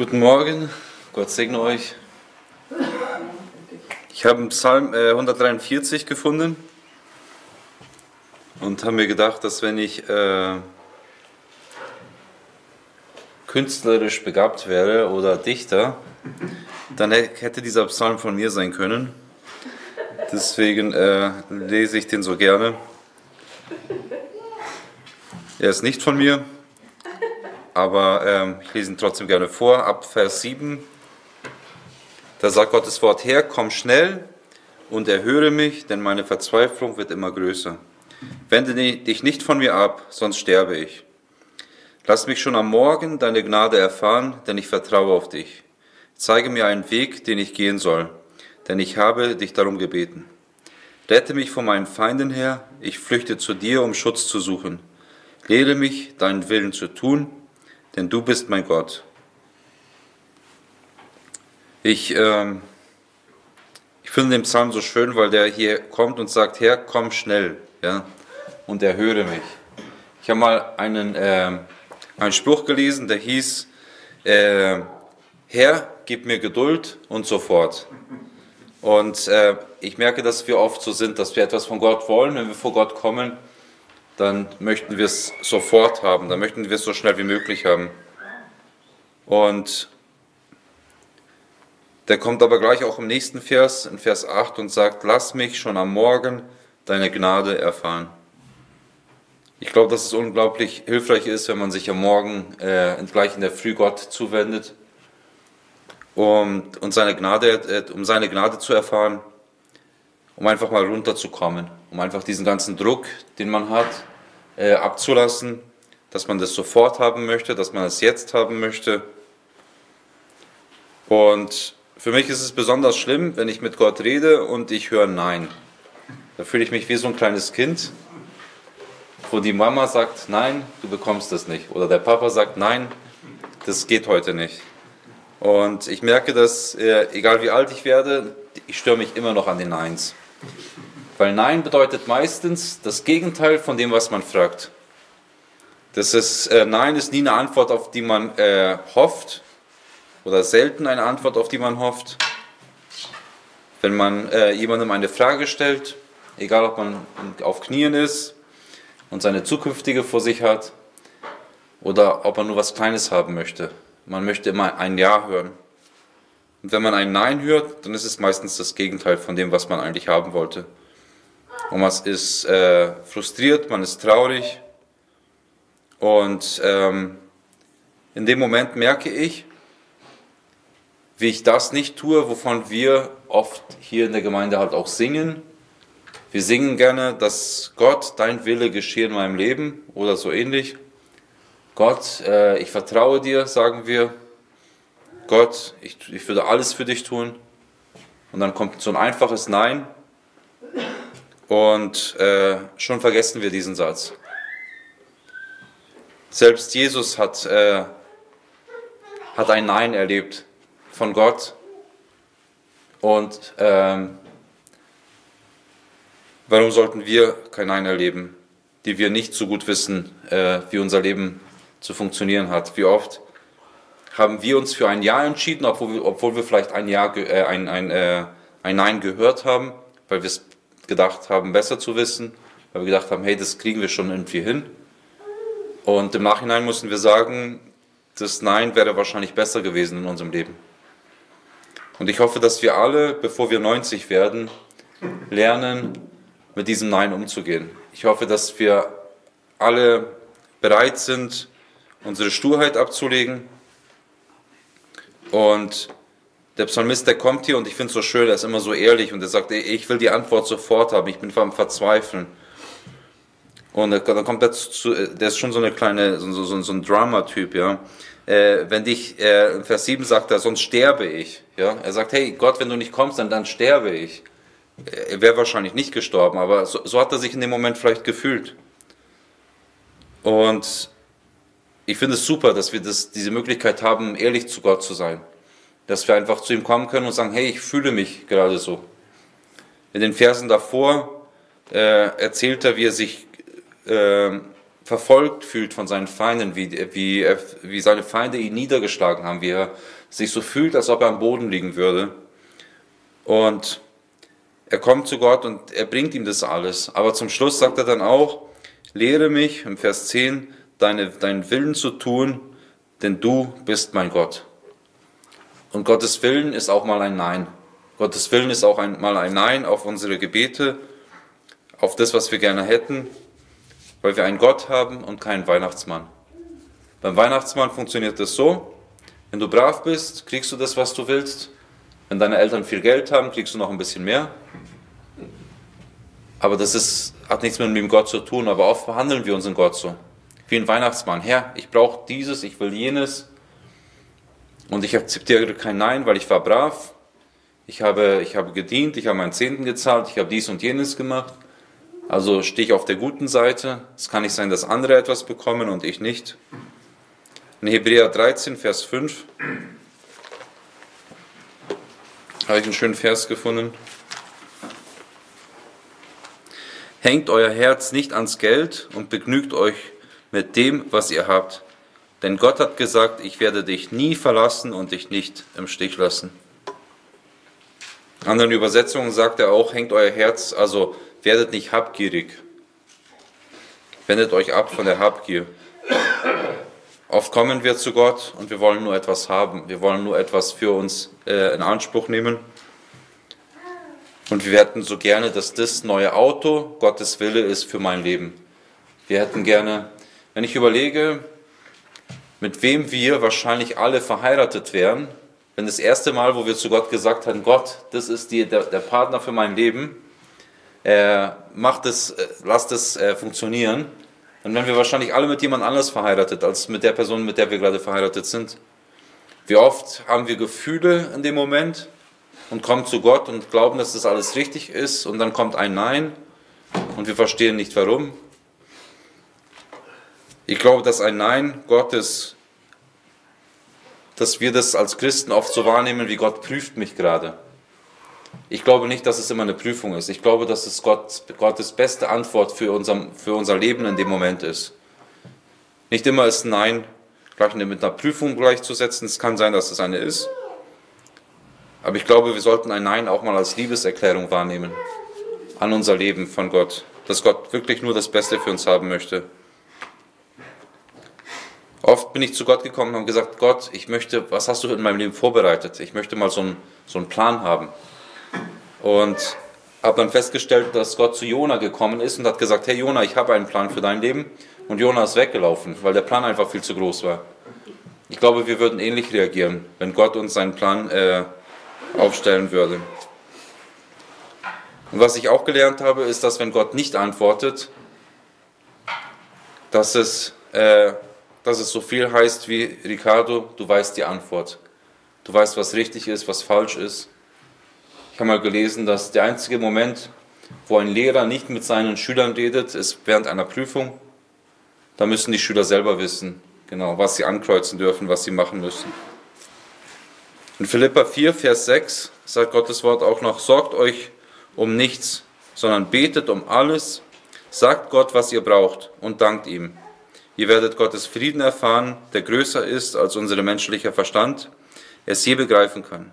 Guten Morgen, Gott segne euch. Ich habe Psalm 143 gefunden und habe mir gedacht, dass wenn ich äh, künstlerisch begabt wäre oder Dichter, dann hätte dieser Psalm von mir sein können. Deswegen äh, lese ich den so gerne. Er ist nicht von mir, aber ähm, ich lese ihn trotzdem gerne vor. Ab Vers 7, da sagt Gottes Wort, Herr, komm schnell und erhöre mich, denn meine Verzweiflung wird immer größer. Wende dich nicht von mir ab, sonst sterbe ich. Lass mich schon am Morgen deine Gnade erfahren, denn ich vertraue auf dich. Zeige mir einen Weg, den ich gehen soll, denn ich habe dich darum gebeten. Rette mich von meinen Feinden her, ich flüchte zu dir, um Schutz zu suchen. Lehre mich, deinen Willen zu tun, denn du bist mein Gott. Ich, ähm, ich finde den Psalm so schön, weil der hier kommt und sagt, Herr, komm schnell, ja, und erhöre mich. Ich habe mal einen, äh, einen Spruch gelesen, der hieß, äh, Herr, gib mir Geduld und so fort. Und äh, ich merke, dass wir oft so sind, dass wir etwas von Gott wollen, wenn wir vor Gott kommen, dann möchten wir es sofort haben, dann möchten wir es so schnell wie möglich haben. Und der kommt aber gleich auch im nächsten Vers, in Vers 8, und sagt, lass mich schon am Morgen deine Gnade erfahren. Ich glaube, dass es unglaublich hilfreich ist, wenn man sich am Morgen äh, gleich in der Früh Gott zuwendet, um, und seine Gnade, äh, um seine Gnade zu erfahren, um einfach mal runterzukommen, um einfach diesen ganzen Druck, den man hat, äh, abzulassen, dass man das sofort haben möchte, dass man es jetzt haben möchte. Und für mich ist es besonders schlimm, wenn ich mit Gott rede und ich höre Nein. Da fühle ich mich wie so ein kleines Kind, wo die Mama sagt, nein, du bekommst das nicht. Oder der Papa sagt, nein, das geht heute nicht. Und ich merke, dass, äh, egal wie alt ich werde, ich störe mich immer noch an den Neins. Weil Nein bedeutet meistens das Gegenteil von dem, was man fragt. Das ist, äh, Nein ist nie eine Antwort, auf die man äh, hofft, oder selten eine Antwort, auf die man hofft. Wenn man äh, jemandem eine Frage stellt, egal ob man auf Knien ist und seine zukünftige vor sich hat, oder ob man nur was Kleines haben möchte. Man möchte immer ein Ja hören. Und wenn man ein Nein hört, dann ist es meistens das Gegenteil von dem, was man eigentlich haben wollte. Und man ist äh, frustriert, man ist traurig. Und ähm, in dem Moment merke ich, wie ich das nicht tue, wovon wir oft hier in der Gemeinde halt auch singen. Wir singen gerne, dass Gott, dein Wille geschehe in meinem Leben oder so ähnlich. Gott, äh, ich vertraue dir, sagen wir. Gott, ich, ich würde alles für dich tun. Und dann kommt so ein einfaches Nein. Und äh, schon vergessen wir diesen Satz. Selbst Jesus hat, äh, hat ein Nein erlebt von Gott. Und ähm, warum sollten wir kein Nein erleben, die wir nicht so gut wissen, äh, wie unser Leben zu funktionieren hat? Wie oft haben wir uns für ein Ja entschieden, obwohl wir, obwohl wir vielleicht ein, ja, äh, ein, ein, äh, ein Nein gehört haben, weil wir es gedacht haben, besser zu wissen, weil wir gedacht haben, hey, das kriegen wir schon irgendwie hin. Und im Nachhinein müssen wir sagen, das Nein wäre wahrscheinlich besser gewesen in unserem Leben. Und ich hoffe, dass wir alle, bevor wir 90 werden, lernen, mit diesem Nein umzugehen. Ich hoffe, dass wir alle bereit sind, unsere Sturheit abzulegen und der Psalmist, der kommt hier und ich finde es so schön, er ist immer so ehrlich und er sagt, ich will die Antwort sofort haben, ich bin am Verzweifeln. Und dann kommt er zu, der ist schon so eine kleine, so, so, so ein Drama-Typ, ja. Äh, wenn dich, äh, Vers 7 sagt er, sonst sterbe ich, ja. Er sagt, hey Gott, wenn du nicht kommst, dann, dann sterbe ich. Er wäre wahrscheinlich nicht gestorben, aber so, so hat er sich in dem Moment vielleicht gefühlt. Und ich finde es super, dass wir das, diese Möglichkeit haben, ehrlich zu Gott zu sein dass wir einfach zu ihm kommen können und sagen, hey, ich fühle mich gerade so. In den Versen davor äh, erzählt er, wie er sich äh, verfolgt fühlt von seinen Feinden, wie, wie, wie seine Feinde ihn niedergeschlagen haben, wie er sich so fühlt, als ob er am Boden liegen würde. Und er kommt zu Gott und er bringt ihm das alles. Aber zum Schluss sagt er dann auch, lehre mich, im Vers 10, deine, deinen Willen zu tun, denn du bist mein Gott. Und Gottes Willen ist auch mal ein Nein. Gottes Willen ist auch ein, mal ein Nein auf unsere Gebete, auf das, was wir gerne hätten, weil wir einen Gott haben und keinen Weihnachtsmann. Beim Weihnachtsmann funktioniert das so, wenn du brav bist, kriegst du das, was du willst. Wenn deine Eltern viel Geld haben, kriegst du noch ein bisschen mehr. Aber das ist, hat nichts mit dem Gott zu tun, aber oft behandeln wir unseren Gott so. Wie ein Weihnachtsmann. Herr, ich brauche dieses, ich will jenes. Und ich akzeptiere kein Nein, weil ich war brav. Ich habe, ich habe gedient, ich habe meinen Zehnten gezahlt, ich habe dies und jenes gemacht. Also stehe ich auf der guten Seite. Es kann nicht sein, dass andere etwas bekommen und ich nicht. In Hebräer 13, Vers 5 habe ich einen schönen Vers gefunden. Hängt euer Herz nicht ans Geld und begnügt euch mit dem, was ihr habt. Denn Gott hat gesagt, ich werde dich nie verlassen und dich nicht im Stich lassen. In anderen Übersetzungen sagt er auch, hängt euer Herz, also werdet nicht habgierig. Wendet euch ab von der Habgier. Oft kommen wir zu Gott und wir wollen nur etwas haben. Wir wollen nur etwas für uns äh, in Anspruch nehmen. Und wir hätten so gerne, dass das neue Auto Gottes Wille ist für mein Leben. Wir hätten gerne, wenn ich überlege, mit wem wir wahrscheinlich alle verheiratet wären, wenn das erste Mal, wo wir zu Gott gesagt haben, Gott, das ist die, der, der Partner für mein Leben, äh, macht es, äh, lasst es äh, funktionieren, dann wären wir wahrscheinlich alle mit jemand anders verheiratet, als mit der Person, mit der wir gerade verheiratet sind. Wie oft haben wir Gefühle in dem Moment und kommen zu Gott und glauben, dass das alles richtig ist und dann kommt ein Nein und wir verstehen nicht warum. Ich glaube, dass ein Nein Gottes, dass wir das als Christen oft so wahrnehmen, wie Gott prüft mich gerade. Ich glaube nicht, dass es immer eine Prüfung ist. Ich glaube, dass es Gott, Gottes beste Antwort für unser, für unser Leben in dem Moment ist. Nicht immer ist Nein gleich mit einer Prüfung gleichzusetzen. Es kann sein, dass es eine ist. Aber ich glaube, wir sollten ein Nein auch mal als Liebeserklärung wahrnehmen an unser Leben von Gott. Dass Gott wirklich nur das Beste für uns haben möchte. Oft bin ich zu Gott gekommen und habe gesagt, Gott, ich möchte, was hast du in meinem Leben vorbereitet? Ich möchte mal so einen, so einen Plan haben. Und habe dann festgestellt, dass Gott zu Jona gekommen ist und hat gesagt, hey Jona, ich habe einen Plan für dein Leben. Und Jona ist weggelaufen, weil der Plan einfach viel zu groß war. Ich glaube, wir würden ähnlich reagieren, wenn Gott uns seinen Plan äh, aufstellen würde. Und was ich auch gelernt habe, ist, dass wenn Gott nicht antwortet, dass es, äh, dass es so viel heißt wie, Ricardo, du weißt die Antwort. Du weißt, was richtig ist, was falsch ist. Ich habe mal gelesen, dass der einzige Moment, wo ein Lehrer nicht mit seinen Schülern redet, ist während einer Prüfung. Da müssen die Schüler selber wissen, genau, was sie ankreuzen dürfen, was sie machen müssen. In Philippa 4, Vers 6 sagt Gottes Wort auch noch, sorgt euch um nichts, sondern betet um alles, sagt Gott, was ihr braucht und dankt ihm. Ihr werdet Gottes Frieden erfahren, der größer ist, als unser menschlicher Verstand es je begreifen kann.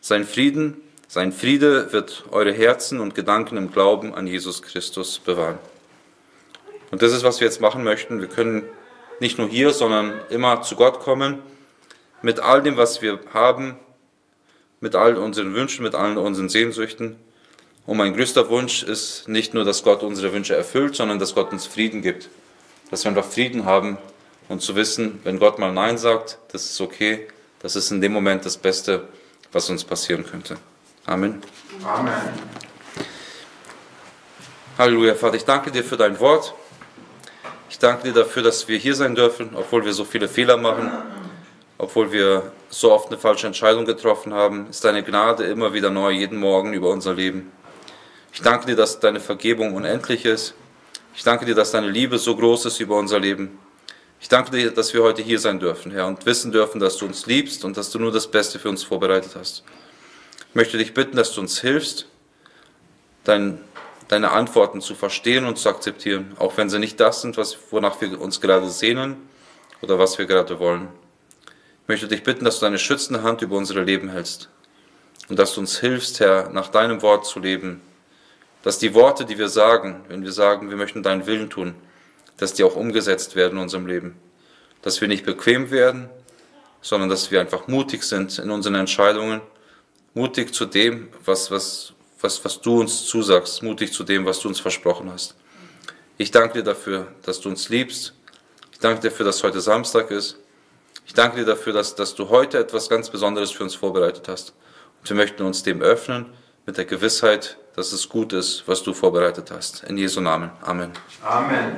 Sein Frieden sein Friede wird eure Herzen und Gedanken im Glauben an Jesus Christus bewahren. Und das ist, was wir jetzt machen möchten. Wir können nicht nur hier, sondern immer zu Gott kommen, mit all dem, was wir haben, mit all unseren Wünschen, mit allen unseren Sehnsüchten. Und mein größter Wunsch ist nicht nur, dass Gott unsere Wünsche erfüllt, sondern dass Gott uns Frieden gibt. Dass wir einfach Frieden haben und zu wissen, wenn Gott mal Nein sagt, das ist okay, das ist in dem Moment das Beste, was uns passieren könnte. Amen. Amen. Halleluja, Vater, ich danke dir für dein Wort. Ich danke dir dafür, dass wir hier sein dürfen, obwohl wir so viele Fehler machen, obwohl wir so oft eine falsche Entscheidung getroffen haben. Ist deine Gnade immer wieder neu, jeden Morgen über unser Leben. Ich danke dir, dass deine Vergebung unendlich ist. Ich danke dir, dass deine Liebe so groß ist über unser Leben. Ich danke dir, dass wir heute hier sein dürfen, Herr, und wissen dürfen, dass du uns liebst und dass du nur das Beste für uns vorbereitet hast. Ich möchte dich bitten, dass du uns hilfst, dein, deine Antworten zu verstehen und zu akzeptieren, auch wenn sie nicht das sind, was, wonach wir uns gerade sehnen oder was wir gerade wollen. Ich möchte dich bitten, dass du deine schützende Hand über unsere Leben hältst und dass du uns hilfst, Herr, nach deinem Wort zu leben, dass die Worte, die wir sagen, wenn wir sagen, wir möchten deinen Willen tun, dass die auch umgesetzt werden in unserem Leben, dass wir nicht bequem werden, sondern dass wir einfach mutig sind in unseren Entscheidungen, mutig zu dem, was, was, was, was du uns zusagst, mutig zu dem, was du uns versprochen hast. Ich danke dir dafür, dass du uns liebst. Ich danke dir dafür, dass heute Samstag ist. Ich danke dir dafür, dass, dass du heute etwas ganz Besonderes für uns vorbereitet hast. Und wir möchten uns dem öffnen mit der Gewissheit, dass es gut ist, was du vorbereitet hast. In Jesu Namen. Amen. Amen.